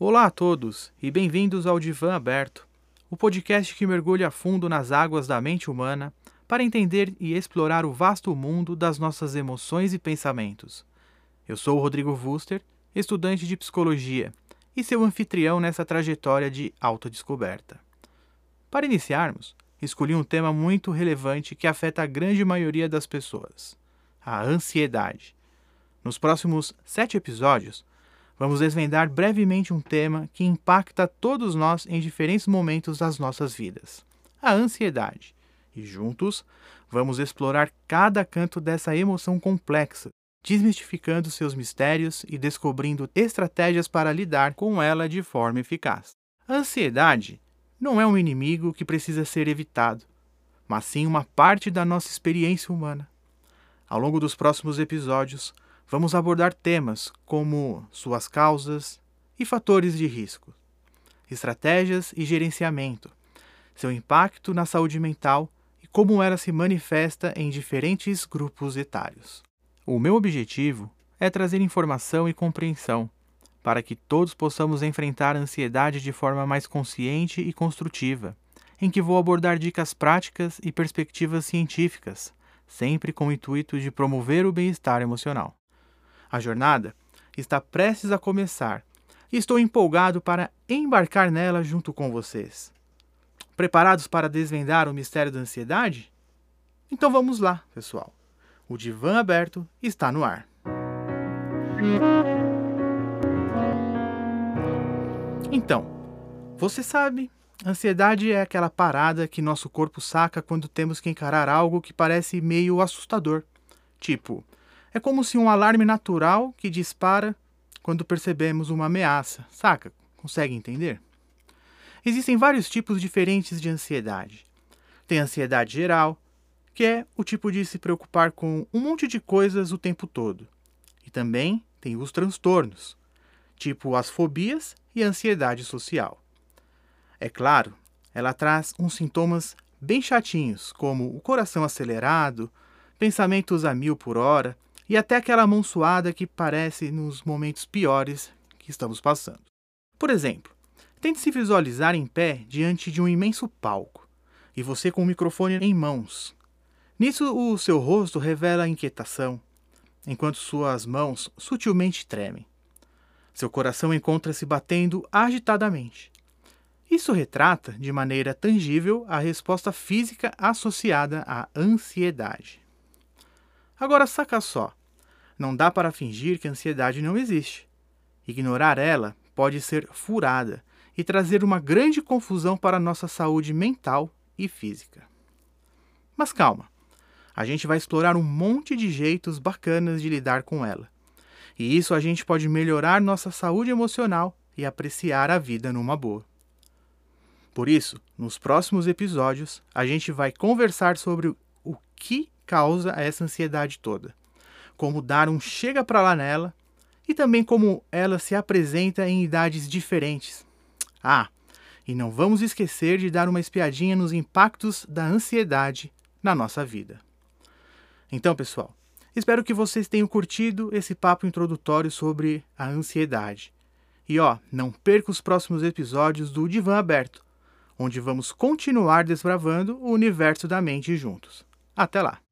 Olá a todos e bem-vindos ao Divã Aberto, o podcast que mergulha a fundo nas águas da mente humana para entender e explorar o vasto mundo das nossas emoções e pensamentos. Eu sou o Rodrigo Wuster, estudante de psicologia e seu anfitrião nessa trajetória de autodescoberta. Para iniciarmos, escolhi um tema muito relevante que afeta a grande maioria das pessoas: a ansiedade. Nos próximos sete episódios, vamos desvendar brevemente um tema que impacta todos nós em diferentes momentos das nossas vidas: a ansiedade. E juntos, vamos explorar cada canto dessa emoção complexa, desmistificando seus mistérios e descobrindo estratégias para lidar com ela de forma eficaz. A ansiedade não é um inimigo que precisa ser evitado, mas sim uma parte da nossa experiência humana. Ao longo dos próximos episódios, vamos abordar temas como suas causas e fatores de risco, estratégias e gerenciamento, seu impacto na saúde mental e como ela se manifesta em diferentes grupos etários. O meu objetivo é trazer informação e compreensão para que todos possamos enfrentar a ansiedade de forma mais consciente e construtiva, em que vou abordar dicas práticas e perspectivas científicas, sempre com o intuito de promover o bem-estar emocional. A jornada está prestes a começar e estou empolgado para embarcar nela junto com vocês. Preparados para desvendar o mistério da ansiedade? Então vamos lá, pessoal. O divã aberto está no ar. Então, você sabe, ansiedade é aquela parada que nosso corpo saca quando temos que encarar algo que parece meio assustador. Tipo, é como se um alarme natural que dispara quando percebemos uma ameaça, saca? Consegue entender? Existem vários tipos diferentes de ansiedade. Tem ansiedade geral, que é o tipo de se preocupar com um monte de coisas o tempo todo. E também tem os transtornos, tipo as fobias e a ansiedade social. É claro, ela traz uns sintomas bem chatinhos, como o coração acelerado, pensamentos a mil por hora e até aquela mão suada que parece nos momentos piores que estamos passando. Por exemplo, tente se visualizar em pé diante de um imenso palco e você com o microfone em mãos. Nisso, o seu rosto revela inquietação, enquanto suas mãos sutilmente tremem. Seu coração encontra-se batendo agitadamente. Isso retrata, de maneira tangível, a resposta física associada à ansiedade. Agora saca só. Não dá para fingir que a ansiedade não existe. Ignorar ela pode ser furada e trazer uma grande confusão para nossa saúde mental e física. Mas calma, a gente vai explorar um monte de jeitos bacanas de lidar com ela. E isso a gente pode melhorar nossa saúde emocional e apreciar a vida numa boa. Por isso, nos próximos episódios, a gente vai conversar sobre o que causa essa ansiedade toda, como dar um chega para lá nela e também como ela se apresenta em idades diferentes. Ah, e não vamos esquecer de dar uma espiadinha nos impactos da ansiedade na nossa vida. Então, pessoal, espero que vocês tenham curtido esse papo introdutório sobre a ansiedade. E ó, não perca os próximos episódios do Divã Aberto, onde vamos continuar desbravando o universo da mente juntos. Até lá!